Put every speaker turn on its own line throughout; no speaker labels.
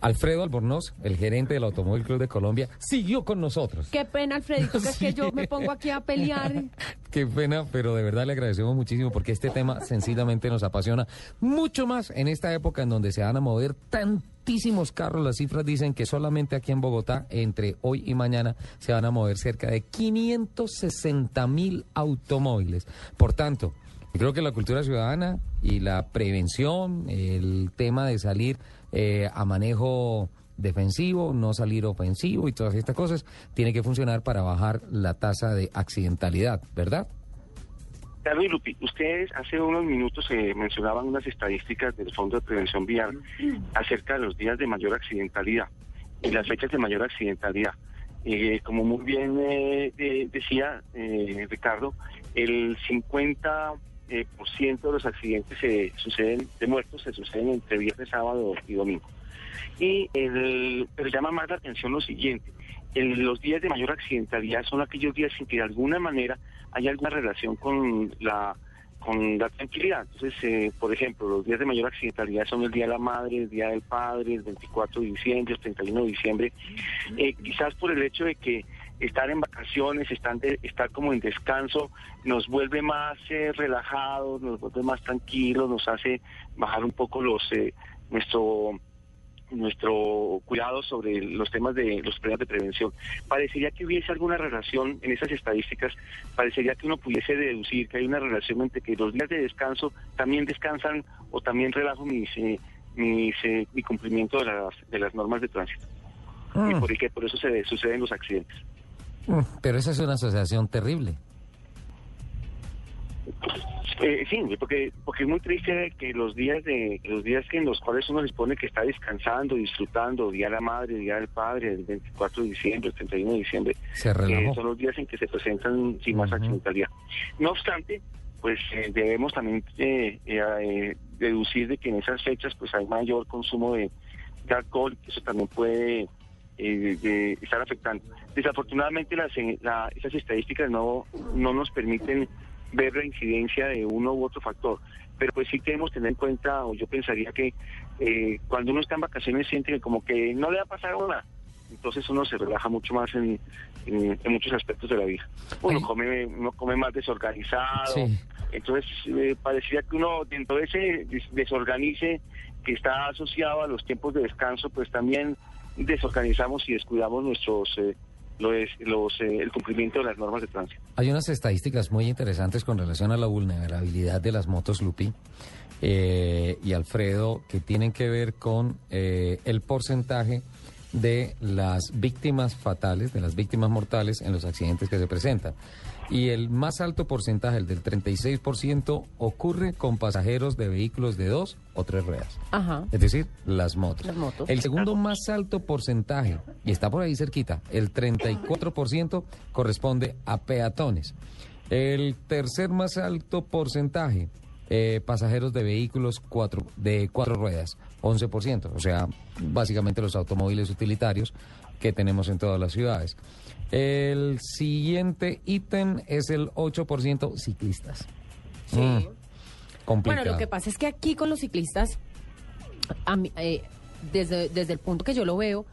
Alfredo Albornoz, el gerente del Automóvil Club de Colombia, siguió con nosotros.
Qué pena, Alfredito, que es que yo me pongo aquí a pelear.
Qué pena, pero de verdad le agradecemos muchísimo porque este tema sencillamente nos apasiona mucho más en esta época en donde se van a mover tantísimos carros. Las cifras dicen que solamente aquí en Bogotá, entre hoy y mañana, se van a mover cerca de 560 mil automóviles. Por tanto, creo que la cultura ciudadana y la prevención, el tema de salir eh, a manejo defensivo, no salir ofensivo y todas estas cosas, tiene que funcionar para bajar la tasa de accidentalidad, ¿verdad?
Carlos Lupi, ustedes hace unos minutos eh, mencionaban unas estadísticas del Fondo de Prevención Vial acerca de los días de mayor accidentalidad y las fechas de mayor accidentalidad. Eh, como muy bien eh, decía Ricardo, el 50 por ciento de los accidentes se suceden de muertos se suceden entre viernes, sábado y domingo. Y el, pero llama más la atención lo siguiente, los días de mayor accidentalidad son aquellos días sin que de alguna manera haya alguna relación con la con la tranquilidad. Entonces, eh, por ejemplo, los días de mayor accidentalidad son el Día de la Madre, el Día del Padre, el 24 de diciembre, el 31 de diciembre. Eh, quizás por el hecho de que estar en vacaciones, estar, estar como en descanso, nos vuelve más eh, relajados, nos vuelve más tranquilos, nos hace bajar un poco los nuestro nuestro cuidado sobre los temas de los problemas de prevención. Parecería que hubiese alguna relación en esas estadísticas, parecería que uno pudiese deducir que hay una relación entre que los días de descanso también descansan o también relajo mis, eh, mis eh, mi cumplimiento de las, de las normas de tránsito. Y mm. por, que por eso se suceden los accidentes.
Pero esa es una asociación terrible.
Eh, sí, porque porque es muy triste que los días de los días que en los cuales uno les pone que está descansando, disfrutando, día de la madre, día del padre, el 24 de diciembre, el 31 de diciembre, eh, son los días en que se presentan sin más accidentalidad. No obstante, pues eh, debemos también deducir de que en esas fechas pues hay mayor consumo de, alcohol, que eso también puede estar afectando. Desafortunadamente las, esas estadísticas no, no nos permiten ver la incidencia de uno u otro factor. Pero pues sí queremos tener en cuenta, o yo pensaría que eh, cuando uno está en vacaciones siente que como que no le va a pasar nada. Entonces uno se relaja mucho más en, muchos aspectos de la vida. Uno come, uno come más desorganizado. Entonces eh, parecería que uno dentro de ese desorganice que está asociado a los tiempos de descanso, pues también desorganizamos y descuidamos nuestros... Eh, lo es los, eh, el cumplimiento de las normas de tránsito.
Hay unas estadísticas muy interesantes con relación a la vulnerabilidad de las motos Lupi eh, y Alfredo que tienen que ver con eh, el porcentaje de las víctimas fatales, de las víctimas mortales en los accidentes que se presentan y el más alto porcentaje, el del 36%, ocurre con pasajeros de vehículos de dos o tres ruedas.
Ajá.
Es decir, las motos.
Las motos.
El segundo más alto porcentaje, y está por ahí cerquita, el 34% corresponde a peatones. El tercer más alto porcentaje, eh, pasajeros de vehículos cuatro, de cuatro ruedas, 11%, o sea, básicamente los automóviles utilitarios que tenemos en todas las ciudades. El siguiente ítem es el 8% ciclistas.
Sí. Mm, complicado. Bueno, lo que pasa es que aquí con los ciclistas, eh, desde, desde el punto que yo lo veo,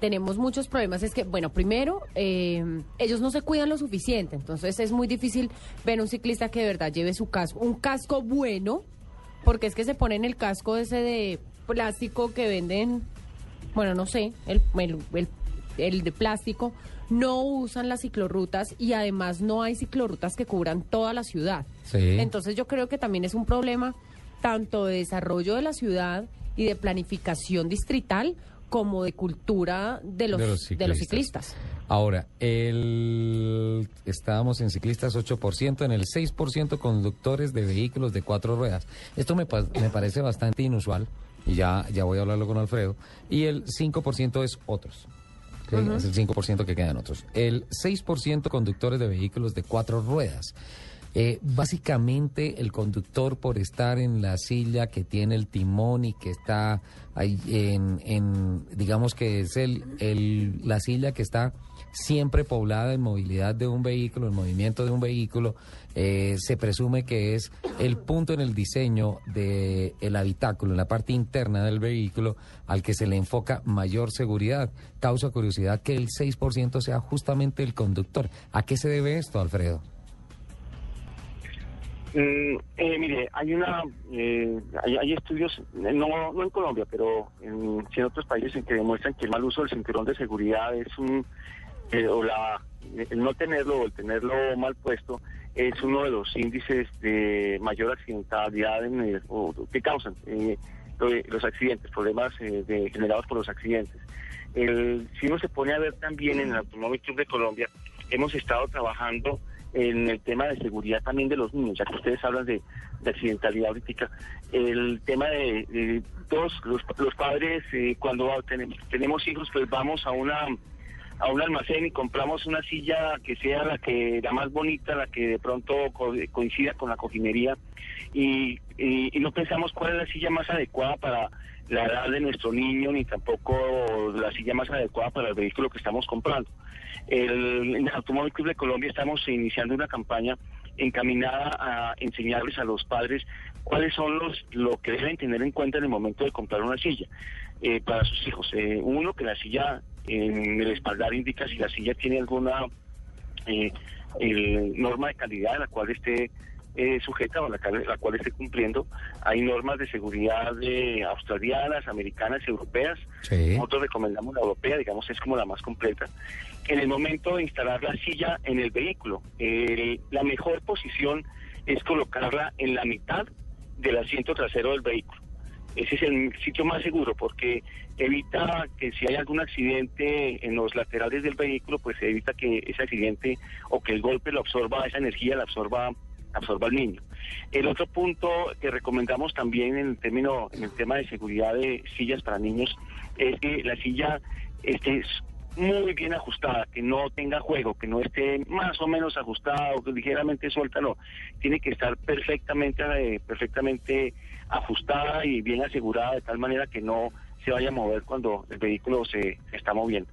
tenemos muchos problemas. Es que, bueno, primero, eh, ellos no se cuidan lo suficiente. Entonces es muy difícil ver un ciclista que de verdad lleve su casco. Un casco bueno, porque es que se ponen el casco ese de plástico que venden, bueno, no sé, el, el, el de plástico no usan las ciclorrutas y además no hay ciclorrutas que cubran toda la ciudad. Entonces yo creo que también es un problema tanto de desarrollo de la ciudad y de planificación distrital como de cultura de los, de los, ciclistas.
Ahora, el, estábamos en ciclistas 8%, en el 6% conductores de vehículos de cuatro ruedas. Esto me, me parece bastante inusual y ya, ya voy a hablarlo con Alfredo, y el 5% es otros. Es el 5% que quedan otros. El 6% conductores de vehículos de cuatro ruedas. Eh, básicamente el conductor por estar en la silla que tiene el timón y que está ahí en, digamos que es el, el, la silla que está siempre poblada en movilidad de un vehículo, en movimiento de un vehículo, eh, se presume que es el punto en el diseño del el habitáculo, en la parte interna del vehículo, al que se le enfoca mayor seguridad. Causa curiosidad que el 6% sea justamente el conductor. ¿A qué se debe esto, Alfredo?
Mm, eh, mire, hay una, eh, hay, estudios, no, no en Colombia, pero en, otros países en que demuestran que el mal uso del cinturón de seguridad es un, o la, el no tenerlo o el tenerlo mal puesto es uno de los índices de mayor accidentalidad en o, que causan eh, los accidentes, problemas eh, generados por los accidentes. El, si uno se pone a ver también en el Automóvil Club de Colombia, hemos estado trabajando en el tema de seguridad también de los niños, ya que ustedes hablan de, accidentalidad ahorita, el tema de, todos los, padres, eh, cuando tenemos, tenemos hijos, pues vamos a una a un almacén y compramos una silla que sea la que la más bonita, la que de pronto coincida con la cojinería y, no pensamos cuál es la silla más adecuada para la edad de nuestro niño ni tampoco la silla más adecuada para el vehículo que estamos comprando. El, en Automóvil Club de Colombia estamos iniciando una campaña encaminada a enseñarles a los padres cuáles son los lo que deben tener en cuenta en el momento de comprar una silla eh, para sus hijos. Eh, uno, que la silla en el espaldar indica si la silla tiene alguna eh, norma de calidad a la cual esté eh, sujeta o la, la, cual esté cumpliendo. Hay normas de seguridad de australianas, americanas, europeas. Nosotros recomendamos la europea, digamos, es como la más completa. En el momento de instalar la silla en el vehículo, la mejor posición es colocarla en la mitad del asiento trasero del vehículo ese es el sitio más seguro porque evita que si hay algún accidente en los laterales del vehículo, pues se evita que ese accidente o que el golpe lo absorba, esa energía la absorba absorba al niño. El otro punto que recomendamos también en el término, en el tema de seguridad de sillas para niños es que la silla esté muy bien ajustada, que no tenga juego, que no esté más o menos ajustada o ligeramente suelta, no. Tiene que estar perfectamente, eh, perfectamente ajustada y bien asegurada de tal manera que no se vaya a mover cuando el vehículo se, está moviendo.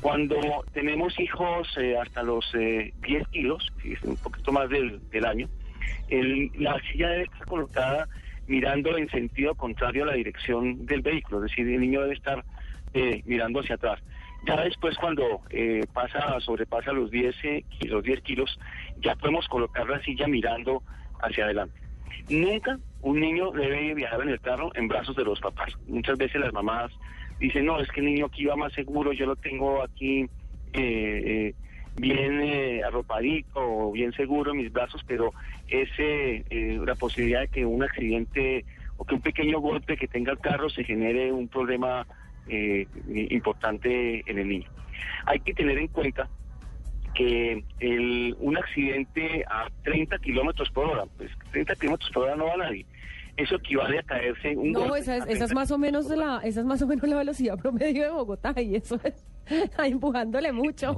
Cuando tenemos hijos eh, hasta los 10 eh, kilos, un poquito más del, año, la silla debe estar colocada mirando en sentido contrario a la dirección del vehículo, es decir, el niño debe estar eh, mirando hacia atrás. Ya después cuando pasa, sobrepasa los 10, los 10 kilos, ya podemos colocar la silla mirando hacia adelante. Nunca un niño debe viajar en el carro en brazos de los papás. Muchas veces las mamás dicen, no, es que el niño aquí va más seguro, yo lo tengo aquí eh, eh, bien eh, arropadito bien seguro en mis brazos, pero es la posibilidad de que un accidente o que un pequeño golpe que tenga el carro se genere un problema importante en el niño. Hay que tener en cuenta que el, un accidente a 30 kilómetros por hora, pues 30 kilómetros por hora no va a nadie. Eso equivale a caerse un
No, esa es, esa es más o menos la, esa es más o menos la velocidad promedio de Bogotá y eso es empujándole mucho.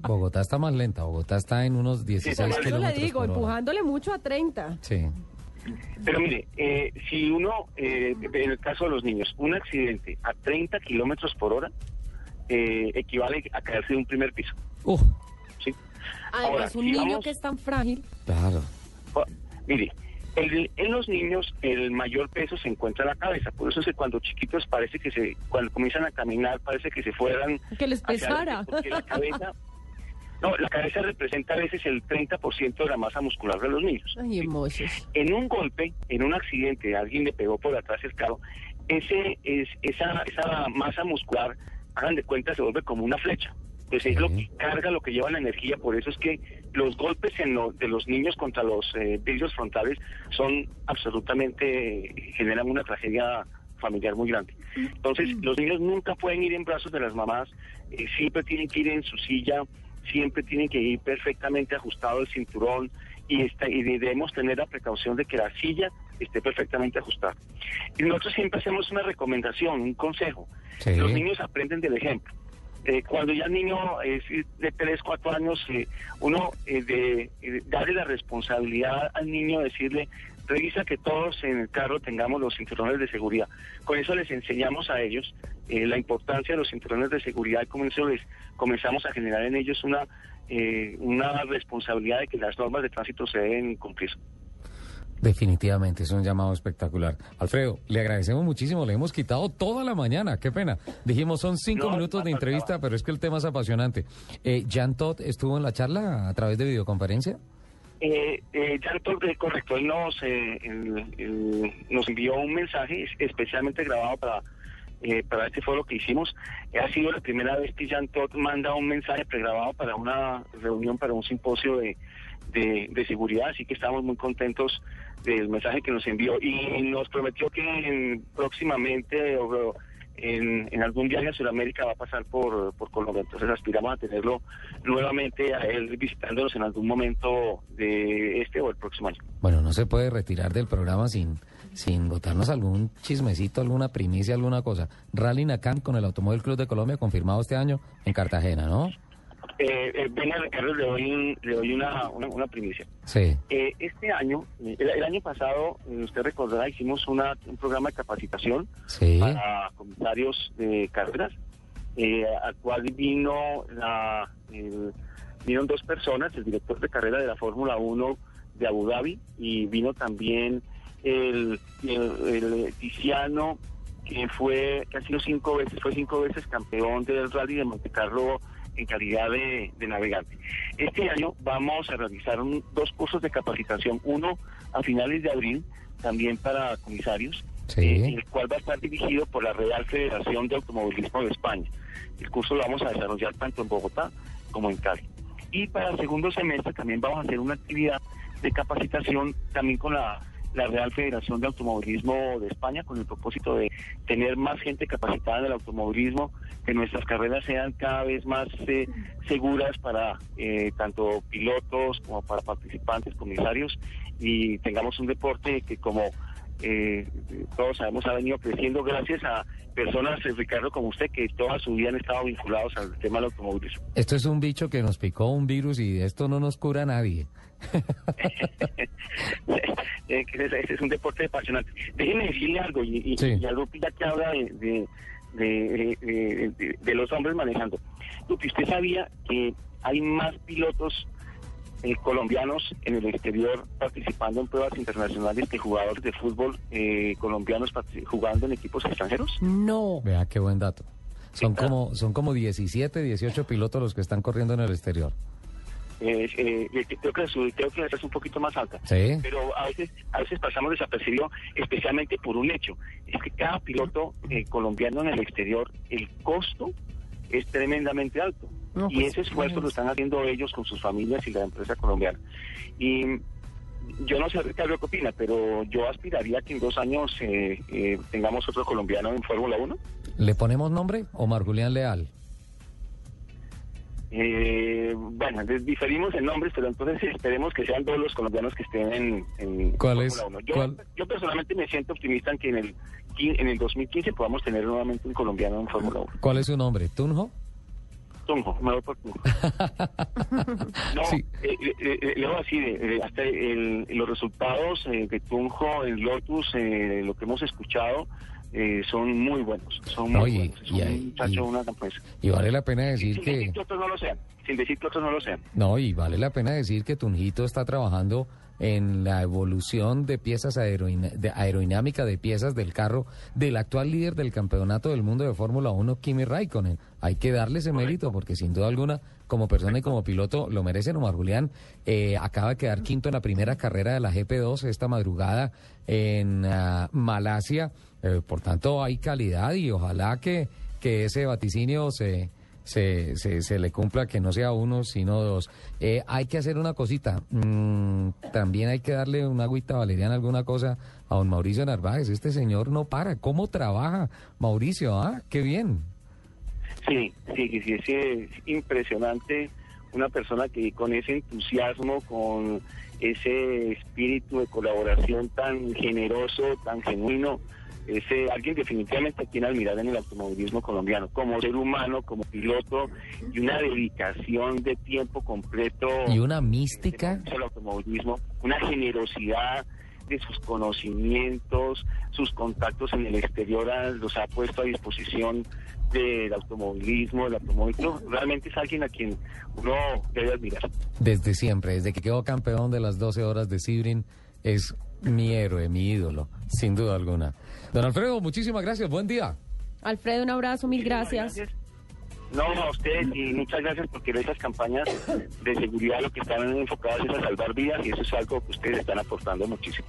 Bogotá está, más lenta, Bogotá está en unos 16 kilómetros. Eso le digo,
empujándole mucho a 30.
Sí.
Pero mire, eh, si uno, eh, en el caso de los niños, un accidente a 30 kilómetros por hora eh, equivale a caerse de un primer piso.
Uh.
¿Sí?
Además, un niño que es tan frágil.
Claro.
Oh, mire, en los niños el mayor peso se encuentra en la cabeza, por eso es que cuando chiquitos parece que se, cuando comienzan a caminar parece que se fueran...
Que les pesara.
la cabeza, no, la cabeza representa a veces el 30% de la masa muscular de los niños.
Ay,
en un golpe, en un accidente, alguien le pegó por atrás el carro, ese, es, esa, esa masa muscular hagan de cuenta, se vuelve como una flecha. Pues es lo que carga, lo que lleva la energía. Por eso es que los golpes en de los niños contra los eh, vidrios frontales son absolutamente, generan una tragedia familiar muy grande. Entonces, los niños nunca pueden ir en brazos de las mamás, eh, siempre tienen que ir en su silla, siempre tienen que ir perfectamente ajustado el cinturón y, está, y debemos tener la precaución de que la silla esté perfectamente ajustado. Y nosotros siempre hacemos una recomendación, un consejo. Los niños aprenden del ejemplo. Eh, cuando ya el niño es de 3, 4 años, eh, uno eh, de, darle la responsabilidad al niño, decirle, revisa que todos en el carro tengamos los cinturones de seguridad. Con eso les enseñamos a ellos la importancia de los cinturones de seguridad y con eso les comenzamos a generar en ellos una, una responsabilidad de que las normas de tránsito se deben cumplir.
Definitivamente, es un llamado espectacular. Alfredo, le agradecemos muchísimo, le hemos quitado toda la mañana, qué pena. Dijimos, son cinco minutos de entrevista, pero es que el tema es apasionante. Eh, ¿Jan Todd estuvo en la charla a través de videoconferencia?
Eh, eh, Jan Todd, eh, correcto, él nos, eh, nos envió un mensaje especialmente grabado para, para este foro que hicimos. ha sido la primera vez que Jan Todd manda un mensaje pregrabado para una reunión, para un simposio de, de seguridad, así que estamos muy contentos del mensaje que nos envió y nos prometió que próximamente o, en, en, algún viaje a Sudamérica va a pasar por, por Colombia. Entonces aspiramos a tenerlo nuevamente a él visitándonos en algún momento de este o el próximo año.
Bueno, no se puede retirar del programa sin sin botarnos algún chismecito, alguna primicia, alguna cosa. Rally Nacan con el Automóvil Club de Colombia confirmado este año en Cartagena, ¿no?
Eh, eh, venga, Ricardo, le doy, le doy una, una, primicia.
Sí.
Eh, este año, eh, el, año pasado, usted recordará, hicimos una, un programa de capacitación para comisarios de carreras, al cual vino la, vinieron dos personas, el director de carrera de la Fórmula 1 de Abu Dhabi y vino también el, el, Tiziano, que fue, que ha sido cinco veces, fue cinco veces campeón del rally de Monte Carlo en calidad de, navegante. Este año vamos a realizar dos cursos de capacitación, uno a finales de abril, también para comisarios, eh, el cual va a estar dirigido por la Real Federación de Automovilismo de España. El curso lo vamos a desarrollar tanto en Bogotá como en Cali. Y para el segundo semestre también vamos a hacer una actividad de capacitación también con la la Real Federación de Automovilismo de España con el propósito de tener más gente capacitada en el automovilismo, que nuestras carreras sean cada vez más eh, seguras para eh, tanto pilotos como para participantes, comisarios y tengamos un deporte que como eh, todos sabemos ha venido creciendo gracias a personas, Ricardo, como usted, que toda su vida han estado vinculados al tema del automovilismo.
Esto es un bicho que nos picó un virus y esto no nos cura a nadie.
Ese es un deporte apasionante. Déjeme decirle algo, y, y, algo ya que habla de, de, los hombres manejando. Lupi, ¿usted sabía que hay más pilotos eh, colombianos en el exterior participando en pruebas internacionales que jugadores de fútbol eh, colombianos jugando en equipos extranjeros?
No.
Vea qué buen dato. Son como, son como 17, 18 pilotos los que están corriendo en el exterior.
Eh, eh, creo que su, creo que es un poquito más alta. Pero a veces, a veces pasamos desapercibido, especialmente por un hecho, es que cada piloto eh, colombiano en el exterior, el costo es tremendamente alto. Y pues, ese esfuerzo lo están haciendo ellos con sus familias y la empresa colombiana. Y yo no sé, Ricardo, qué opina, pero yo aspiraría que en dos años eh, eh, tengamos otro colombiano en Fórmula 1.
¿Le ponemos nombre? Omar Julián Leal.
Eh, bueno, diferimos en nombres, pero entonces esperemos que sean todos los colombianos que estén en, en
¿Cuál es?
Yo, personalmente me siento optimista en que en el, en el 2015 podamos tener nuevamente un colombiano en Fórmula 1.
¿Cuál es su nombre? ¿Tunjo?
Tunjo, me voy por Tunjo. no, sí. eh, eh, eh luego así, hasta los resultados de Tunjo en Lotus, lo que hemos escuchado, eh, son muy buenos. Son muy buenos. y, un muchacho, una
y vale la pena decir
sin
que...
Decir que otros no lo sean. Sin decir que otros no lo sean.
No, y vale la pena decir que Tunjito está trabajando en la evolución de piezas de aerodinámica de piezas del carro del actual líder del campeonato del mundo de Fórmula 1, Kimi Raikkonen. Hay que darle ese mérito porque sin duda alguna, como persona y como piloto, lo merece Omar Julián. Eh, acaba de quedar quinto en la primera carrera de la GP2 esta madrugada en uh, Malasia. Eh, por tanto, hay calidad y ojalá que, que ese vaticinio se, se, se, le cumpla que no sea uno, sino dos. Eh, hay que hacer una cosita. Mm, también hay que darle una agüita valeriana, alguna cosa a don Mauricio Narváez. Este señor no para. ¿Cómo trabaja Mauricio? Ah, qué bien.
Sí, sí, sí, sí, es impresionante una persona que con ese entusiasmo, con ese espíritu de colaboración tan generoso, tan genuino, es alguien definitivamente a quien admirar en el automovilismo colombiano, como ser humano, como piloto, y una dedicación de tiempo completo.
Y una mística.
El automovilismo, una generosidad de sus conocimientos, sus contactos en el exterior los ha puesto a disposición del automovilismo, del automovilismo. Realmente es alguien a quien uno debe admirar.
Desde siempre, desde que quedó campeón de las 12 horas de Sibrin, es mi héroe, mi ídolo, sin duda alguna. Don Alfredo, muchísimas gracias, buen día.
Alfredo, un abrazo, mil gracias.
No, a ustedes y muchas gracias porque esas campañas de seguridad lo que están enfocadas es a salvar vidas y eso es algo que ustedes están aportando muchísimo.